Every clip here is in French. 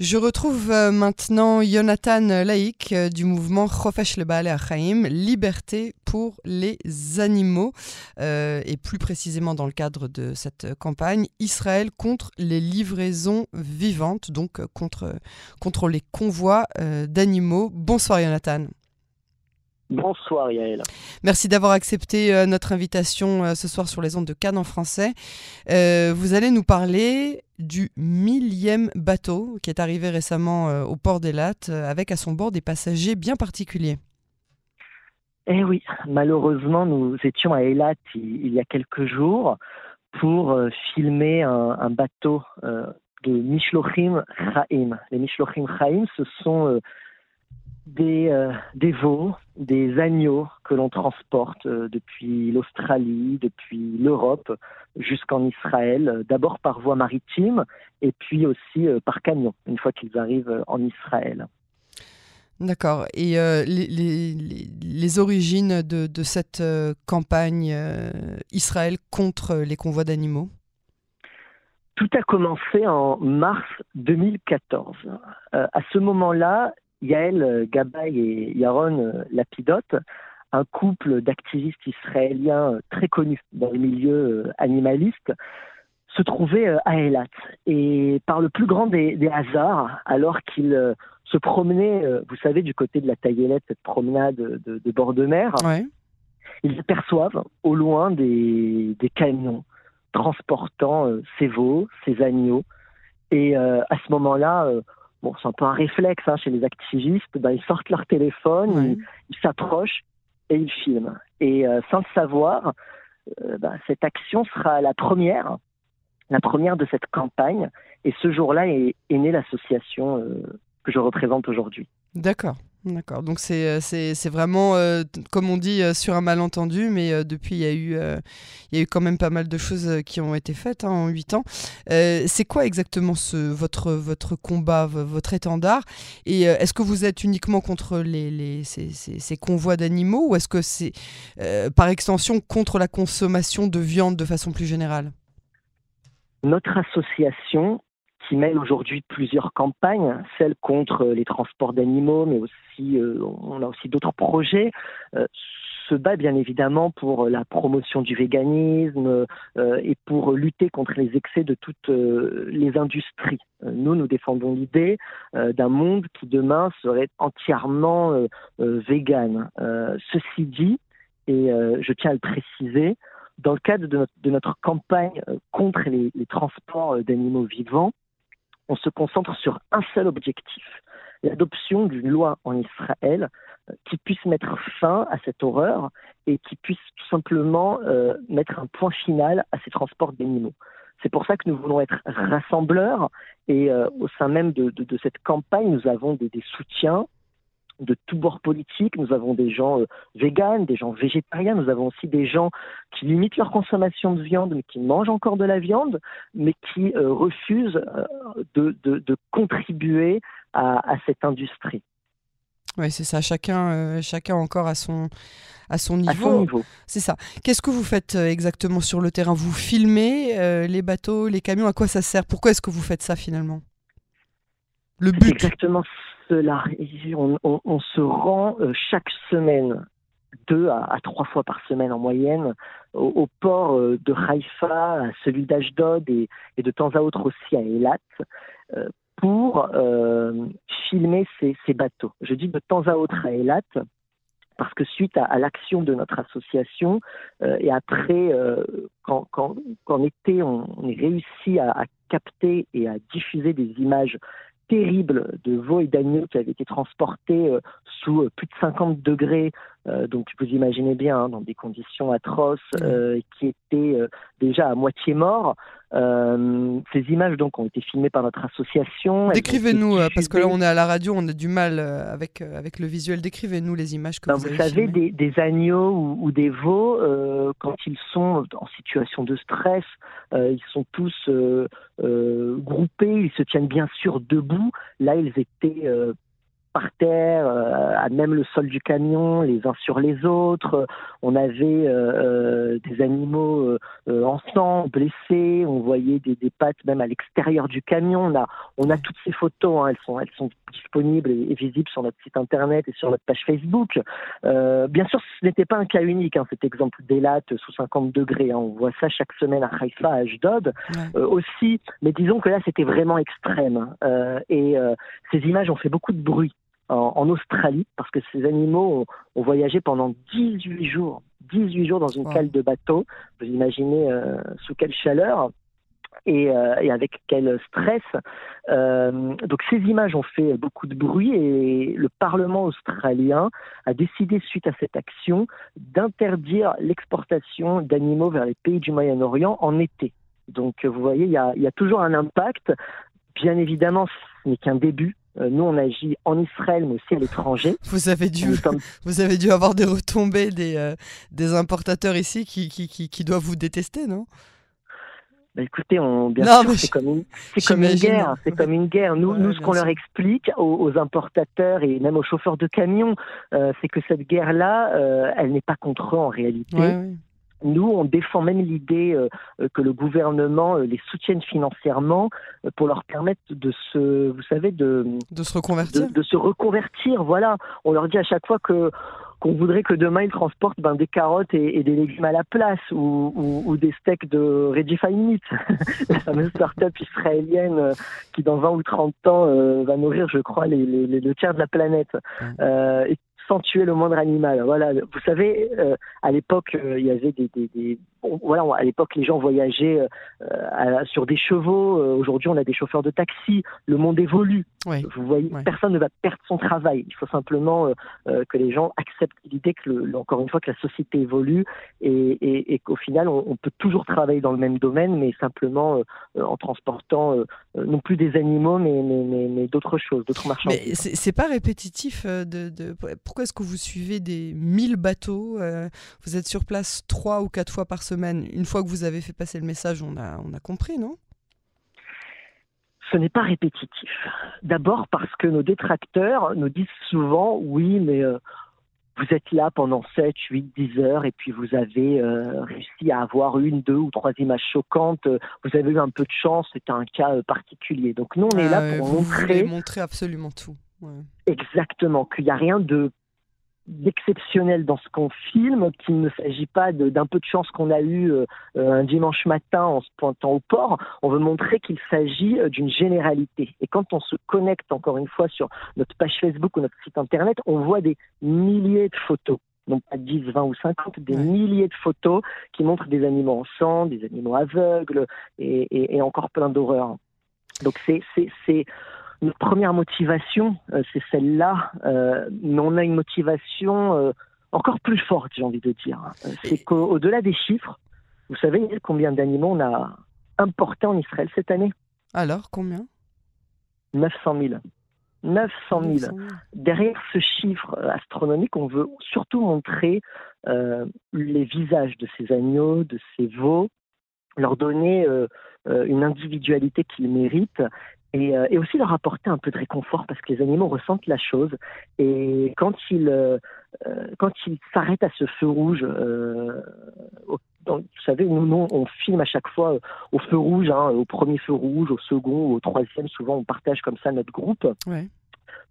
Je retrouve euh, maintenant Jonathan Laïc euh, du mouvement Chofesh le Achaim, Liberté pour les animaux, euh, et plus précisément dans le cadre de cette campagne, Israël contre les livraisons vivantes, donc contre, contre les convois d'animaux. Bonsoir Jonathan. Bonsoir Yael. Merci d'avoir accepté notre invitation ce soir sur les ondes de Cannes en français. vous allez nous parler du millième bateau qui est arrivé récemment euh, au port d'Elat euh, avec à son bord des passagers bien particuliers. Eh oui, malheureusement, nous étions à Elat il, y a quelques jours pour euh, filmer un, bateau de Mishlochim Chaim. Les Mishlochim Chaim, ce sont des, euh, des veaux, des agneaux que l'on transporte euh, depuis l'Australie, depuis l'Europe jusqu'en Israël, euh, d'abord par voie maritime et puis aussi par camion, une fois qu'ils arrivent en Israël. D'accord. Et les, les, les, origines de, de cette campagne Israël contre les convois d'animaux? Tout a commencé en mars 2014. à ce moment-là, Yael euh, Gabay et Yaron euh, Lapidote, un couple d'activistes israéliens euh, très connus dans le milieu animaliste, se trouvaient à Elat. Et par le plus grand des, hasards, alors qu'ils se promenaient, vous savez, du côté de la Taillelette, cette promenade de, bord de mer, ils aperçoivent au loin des, camions transportant ces veaux, ces agneaux. Et à ce moment-là, bon, c'est un peu un réflexe hein, chez les activistes, ben, ils sortent leur téléphone, ils s'approchent et ils filment. Et euh, sans le savoir, euh, ben, cette action sera la première, la première de cette campagne. Et ce jour-là est, née l'association euh, que je représente aujourd'hui. D'accord. D'accord, donc c'est euh, vraiment, euh, comme on dit, euh, sur un malentendu, mais depuis, il y, a eu, il y a eu quand même pas mal de choses qui ont été faites hein, en huit ans. c'est quoi exactement ce, votre, votre combat, votre étendard? Et est-ce que vous êtes uniquement contre les, les ces, convois d'animaux ou est-ce que c'est, par extension, contre la consommation de viande de façon plus générale? Notre association qui mène aujourd'hui plusieurs campagnes, celles contre les transports d'animaux, mais aussi euh, on a aussi d'autres projets. Euh, se bat bien évidemment pour la promotion du véganisme euh, et pour lutter contre les excès de toutes les industries. nous, nous défendons l'idée d'un monde qui demain serait entièrement vegan. ceci dit, et je tiens à le préciser, dans le cadre de notre, campagne contre les transports d'animaux vivants, on se concentre sur un seul objectif, l'adoption d'une loi en Israël euh, qui puisse mettre fin à cette horreur et qui puisse tout simplement euh, mettre un point final à ces transports d'animaux. C'est pour ça que nous voulons être rassembleurs et euh, au sein même de, cette campagne, nous avons des soutiens de tous bords politiques. Nous avons des gens euh, véganes, des gens végétariens, nous avons aussi des gens qui limitent leur consommation de viande, mais qui mangent encore de la viande, mais qui euh, refusent euh, de, de, contribuer à, cette industrie. Oui, c'est ça. Chacun, chacun encore à son, à son niveau. niveau. C'est ça. Qu'est-ce que vous faites exactement sur le terrain? Vous filmez les bateaux, les camions? À quoi ça sert? Pourquoi est-ce que vous faites ça finalement? Le but? Exactement on, se rend euh, chaque semaine deux à, trois fois par semaine en moyenne au, port euh, de Haïfa, à celui d'Ashdod et, de temps à autre aussi à Elat euh, pour filmer ces, bateaux. Je dis de temps à autre à Elat parce que suite à, l'action de notre association et après quand, été on, on réussi à, capter et à diffuser des images terrible de veaux et d'agneaux qui avaient été transportés euh, sous euh, plus de 50 degrés, euh, donc vous imaginez bien, hein, dans des conditions atroces, qui étaient déjà à moitié morts. Ces images donc ont été filmées par notre association. Décrivez-nous, parce que là on est à la radio, on a du mal avec, avec le visuel. Décrivez-nous les images que ben, vous, avez Vous savez, des, agneaux ou, des veaux, quand ils sont en situation de stress, ils sont tous groupés, ils se tiennent bien sûr debout. Là, ils étaient par terre, à même le sol du camion, les uns sur les autres. On avait des animaux en sang, blessés. On voyait des, des pattes même à l'extérieur du camion. On a, on a toutes ces photos. Hein. elles sont, elles sont disponibles et, visibles sur notre site internet et sur notre page Facebook. bien sûr, ce n'était pas un cas unique. Hein, cet exemple d'Elat sous 50 degrés. Hein. On voit ça chaque semaine à Haïfa, à Ashdod aussi. Mais disons que là, c'était vraiment extrême. et ces images ont fait beaucoup de bruit en, Australie, parce que ces animaux ont, voyagé pendant 18 jours, 18 jours dans une cale de bateau. Vous imaginez euh, sous quelle chaleur et, euh, et, avec quel stress. Euh, donc ces images ont fait beaucoup de bruit et le Parlement australien a décidé, suite à cette action, d'interdire l'exportation d'animaux vers les pays du Moyen-Orient en été. Donc vous voyez, il y a, y a toujours un impact. Bien évidemment, ce n'est qu'un début. Euh, nous, on agit en Israël, mais aussi à l'étranger. Vous avez dû, vous avez dû avoir des retombées des, euh, des importateurs ici qui, qui, qui, doivent vous détester, non? Bah, écoutez, on, bien sûr, c'est comme, une, comme une guerre. C'est comme une guerre. Nous, nous ce qu'on leur explique aux, importateurs et même aux chauffeurs de camions, euh, c'est que cette guerre-là, elle n'est pas contre eux en réalité. Nous, on défend même l'idée euh, euh, que le gouvernement euh, les soutienne financièrement pour leur permettre de se, vous savez, de, de se reconvertir. De, se reconvertir. Voilà. On leur dit à chaque fois que qu'on voudrait que demain ils transportent ben, des carottes et, des légumes à la place ou, ou, des steaks de Regify Meat, la fameuse start-up israélienne qui dans 20 ou 30 ans va nourrir, je crois, les, les, les, le tiers de la planète. Euh, et sans tuer le moindre animal. Voilà, vous savez, euh, à l'époque, euh, il y avait des, des, des voilà, à l'époque, les gens voyageaient euh, sur des chevaux. Aujourd'hui, on a des chauffeurs de taxi. Le monde évolue. Vous voyez, personne ne va perdre son travail. Il faut simplement que les gens acceptent l'idée que, le, encore une fois, que la société évolue et, et, et qu'au final, on, peut toujours travailler dans le même domaine, mais simplement en transportant non plus des animaux, mais, mais, mais, d'autres choses, d'autres marchandises. Mais c'est pas répétitif de, de pourquoi est-ce que vous suivez des 1000 bateaux euh, Vous êtes sur place trois ou quatre fois par semaine. Une fois que vous avez fait passer le message, on a, on a compris, non? Ce n'est pas répétitif. D'abord parce que nos détracteurs nous disent souvent oui, mais euh, vous êtes là pendant 7, 8, 10 heures et puis vous avez euh, réussi à avoir une, deux ou trois images choquantes. Vous avez eu un peu de chance, c'est un cas particulier. Donc nous, on est là ah pour vous montrer. montrer absolument tout. Exactement, qu'il n'y a rien de d'exceptionnel dans ce qu'on filme, qu'il ne s'agit pas d'un peu de chance qu'on a eu euh, un dimanche matin en se pointant au port. On veut montrer qu'il s'agit euh, d'une généralité. Et quand on se connecte encore une fois sur notre page Facebook ou notre site internet, on voit des milliers de photos non pas 10, 20 ou 50, des milliers de photos qui montrent des animaux en sang, des animaux aveugles et, et encore plein d'horreurs. Donc c'est notre première motivation, euh, c'est celle-là, euh, mais on a une motivation euh, encore plus forte, j'ai envie de dire. C'est qu'au-delà des chiffres, vous savez combien d'animaux on a importés en Israël cette année? Alors, combien? 900 000. 900 000. Derrière ce chiffre astronomique, on veut surtout montrer les visages de ces agneaux, de ces veaux, leur donner une individualité qu'ils méritent euh, et, aussi leur apporter un peu de réconfort parce que les animaux ressentent la chose. Et quand ils euh, euh, quand ils s'arrêtent à ce feu rouge vous savez nous, on filme à chaque fois au feu rouge hein, au premier feu rouge au second au troisième souvent on partage comme ça notre groupe. Ouais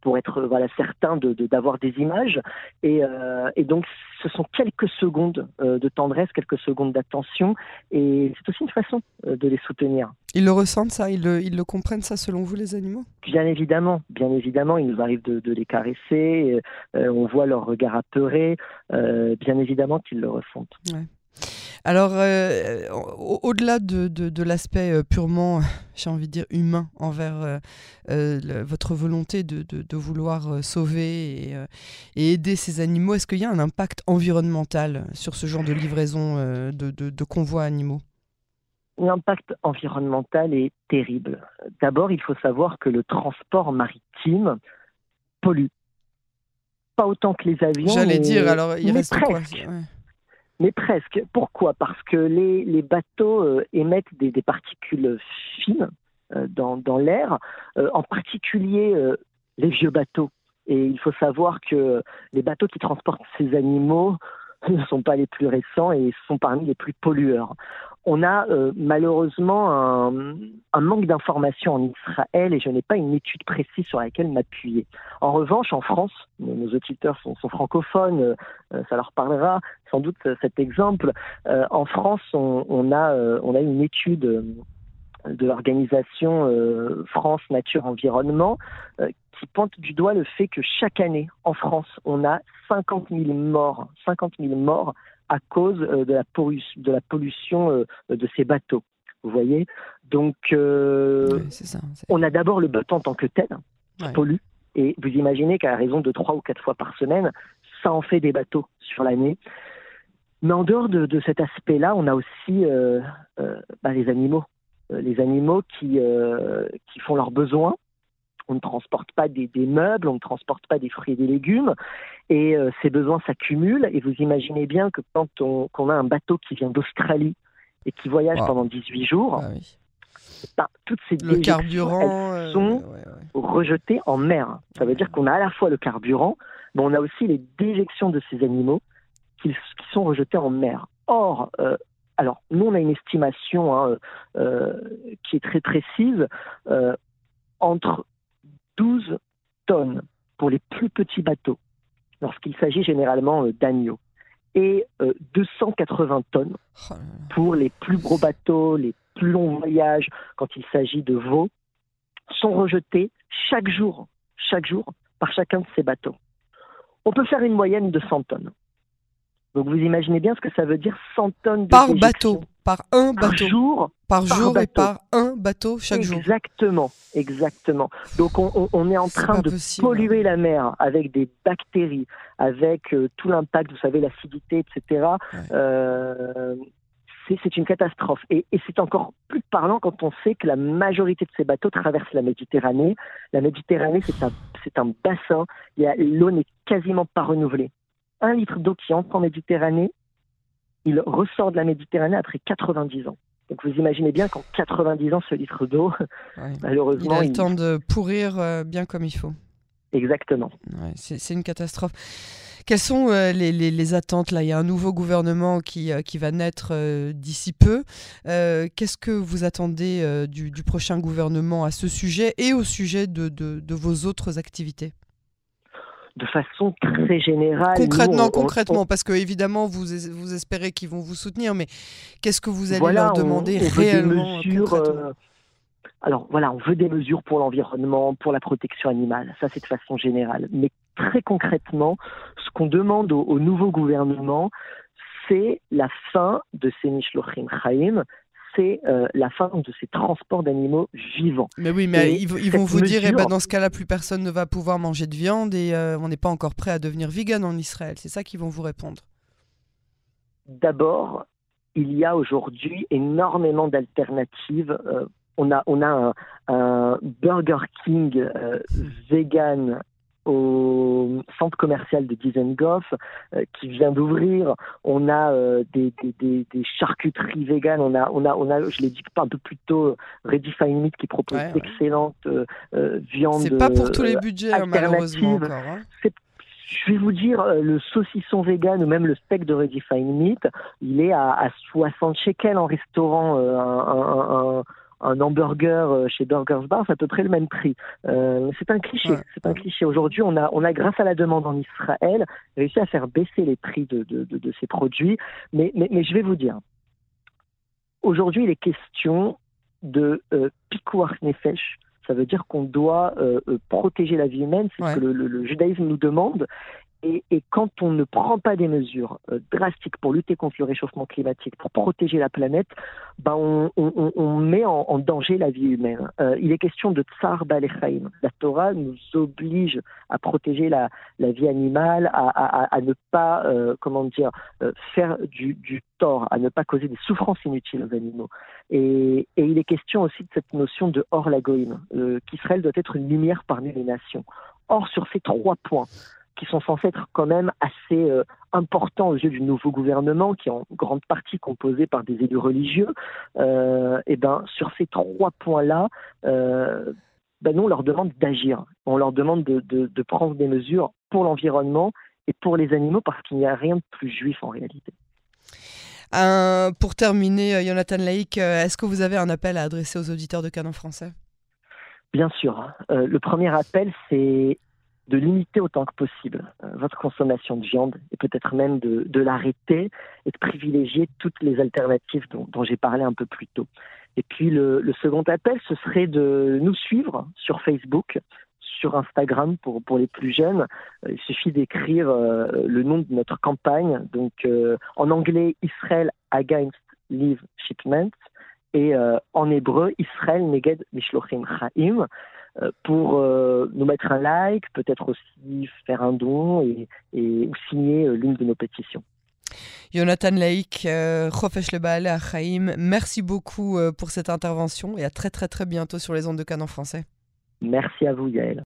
pour être voilà certain de d'avoir des images et, euh, et, donc ce sont quelques secondes euh, de tendresse, quelques secondes d'attention et c'est aussi une façon euh, de les soutenir. Ils le ressentent ça, ils le, ils le, comprennent ça selon vous les animaux? Bien évidemment, bien évidemment, il nous arrive de, de les caresser, on voit leur regard apeuré, bien évidemment qu'ils le ressentent. Ouais. Alors, euh, au-delà de, l'aspect euh, purement, j'ai envie de dire, humain envers euh, votre volonté de, vouloir sauver et, aider ces animaux, est-ce qu'il y a un impact environnemental sur ce genre de livraison de, convois animaux? L'impact environnemental est terrible. D'abord, il faut savoir que le transport maritime pollue. Pas autant que les avions. J'allais dire, alors il reste quoi? Mais presque. Pourquoi? Parce que les, les bateaux euh, émettent des, des, particules fines euh, dans, dans l'air, euh, en particulier les vieux bateaux. Et il faut savoir que les bateaux qui transportent ces animaux ne sont pas les plus récents et sont parmi les plus pollueurs. On a euh, malheureusement un, manque d'informations en Israël et je n'ai pas une étude précise sur laquelle m'appuyer. En revanche, en France, nos, auditeurs sont, francophones, euh, ça leur parlera sans doute cet exemple. Euh, en France, on, a, on a une étude de l'organisation France Nature Environnement qui pointe du doigt le fait que chaque année en France, on a 50 000 morts, 50 000 morts à cause euh, de la, pollution, de, la pollution euh, de ces bateaux. Vous voyez Donc, euh, on a d'abord le bateau en tant que tel, qui pollue. Et vous imaginez qu'à raison de trois ou quatre fois par semaine, ça en fait des bateaux sur l'année. Mais en dehors de, cet aspect-là, on a aussi bah, les animaux. les animaux qui, qui font leurs besoins, on ne transporte pas des, meubles, on ne transporte pas des fruits et des légumes, et euh, ces besoins s'accumulent. Et vous imaginez bien que quand on, a un bateau qui vient d'Australie et qui voyage pendant 18 jours, ah ben, toutes ces le carburant euh, sont rejetées en mer. Ça veut dire qu'on a à la fois le carburant, mais on a aussi les déjections de ces animaux qui, sont rejetés en mer. Or, euh, alors, nous, on a une estimation hein, qui est très précise. entre 12 tonnes pour les plus petits bateaux, lorsqu'il s'agit généralement euh, d'agneaux, et 280 euh, tonnes oh pour les plus gros bateaux, les plus longs voyages, quand il s'agit de veaux, sont rejetés chaque jour, chaque jour, par chacun de ces bateaux. On peut faire une moyenne de 100 tonnes. Donc vous imaginez bien ce que ça veut dire 100 tonnes de Par bateau par un bateau. Par jour. Par, jour et par un bateau chaque jour. Exactement, exactement. Donc on, est en train de polluer la mer avec des bactéries, avec euh, tout l'impact, vous savez, l'acidité, etc. Euh, c'est une catastrophe. Et, c'est encore plus parlant quand on sait que la majorité de ces bateaux traversent la Méditerranée. La Méditerranée, c'est un, un bassin. L'eau n'est quasiment pas renouvelée. Un litre d'eau qui entre en Méditerranée, il ressort de la Méditerranée après 90 ans. Donc vous imaginez bien qu'en 90 ans, ce litre d'eau, malheureusement... Il a le temps de pourrir euh, bien comme il faut. Exactement. c'est une catastrophe. Quelles sont euh, les, attentes là? Il y a un nouveau gouvernement qui, euh, qui va naître d'ici peu. Qu'est-ce que vous attendez du, prochain gouvernement à ce sujet et au sujet de, de vos autres activités? De façon très générale. Concrètement, concrètement, parce que évidemment vous, vous espérez qu'ils vont vous soutenir, mais qu'est-ce que vous allez leur demander réellement euh, Alors voilà, on veut des mesures pour l'environnement, pour la protection animale, ça c'est de façon générale. Mais très concrètement, ce qu'on demande au, nouveau gouvernement, c'est la fin de ces Mishlochim Chaim, c'est euh, la fin de ces transports d'animaux vivants. Mais oui, mais ils, vont vous dire, eh ben, dans ce cas-là, plus personne ne va pouvoir manger de viande et euh, on n'est pas encore prêt à devenir vegan en Israël. C'est ça qu'ils vont vous répondre. D'abord, il y a aujourd'hui énormément d'alternatives. Euh, on a, on a un, Burger King vegan au centre commercial de Dizengoff euh, qui vient d'ouvrir. On a euh, des, des, des, charcuteries véganes. On a, on a, on a, je l'ai dit un peu plus tôt, Redefine Meat qui propose d'excellentes euh, viandes. C'est pas pour tous les budgets, hein, malheureusement. Hein. je vais vous dire, le saucisson vegan ou même le steak de Redefine Meat, il est à, à 60 shekels en restaurant. un, un un hamburger euh, chez Burgers Bar, c'est à peu près le même prix. Euh, c'est un cliché. C'est un cliché. Aujourd'hui, on a, on a, grâce à la demande en Israël, réussi à faire baisser les prix de, de, de, ces produits. Mais, mais, mais, je vais vous dire, aujourd'hui, il est question de euh, nefesh. Ça veut dire qu'on doit euh, protéger la vie humaine, c'est ce que le, le, judaïsme nous demande. Et, quand on ne prend pas des mesures euh, drastiques pour lutter contre le réchauffement climatique, pour protéger la planète, ben on, met en, danger la vie humaine. Euh, il est question de tsar balechaim. La Torah nous oblige à protéger la, vie animale, à, ne pas, euh, comment dire, faire du, tort, à ne pas causer des souffrances inutiles aux animaux. Et, il est question aussi de cette notion de hors lagoïne, qu'Israël doit être une lumière parmi les nations. Or, sur ces trois points, qui sont censés être quand même assez euh, importants aux yeux du nouveau gouvernement, qui est en grande partie composé par des élus religieux, euh, et ben sur ces trois points-là, euh, ben nous, on leur demande d'agir. On leur demande de, de prendre des mesures pour l'environnement et pour les animaux parce qu'il n'y a rien de plus juif en réalité. pour terminer, Jonathan Laïc, est-ce que vous avez un appel à adresser aux auditeurs de Canon français? Bien sûr. Le premier appel, c'est de limiter autant que possible euh, votre consommation de viande et peut-être même de, de l'arrêter et de privilégier toutes les alternatives dont, dont j'ai parlé un peu plus tôt. Et puis le, le, second appel, ce serait de nous suivre sur Facebook, sur Instagram pour, pour les plus jeunes. Euh, il suffit d'écrire euh, le nom de notre campagne, donc euh, en anglais Israel Against Live Shipment et en hébreu Israel Neged Mishlochim Chaim. Euh, pour euh, nous mettre un like, peut-être aussi faire un don et, et ou signer euh, l'une de nos pétitions. Jonathan Laïk, Chofesh Le à Chaim, merci beaucoup pour cette intervention et à très très très bientôt sur les ondes de Canon français. Merci à vous Yael.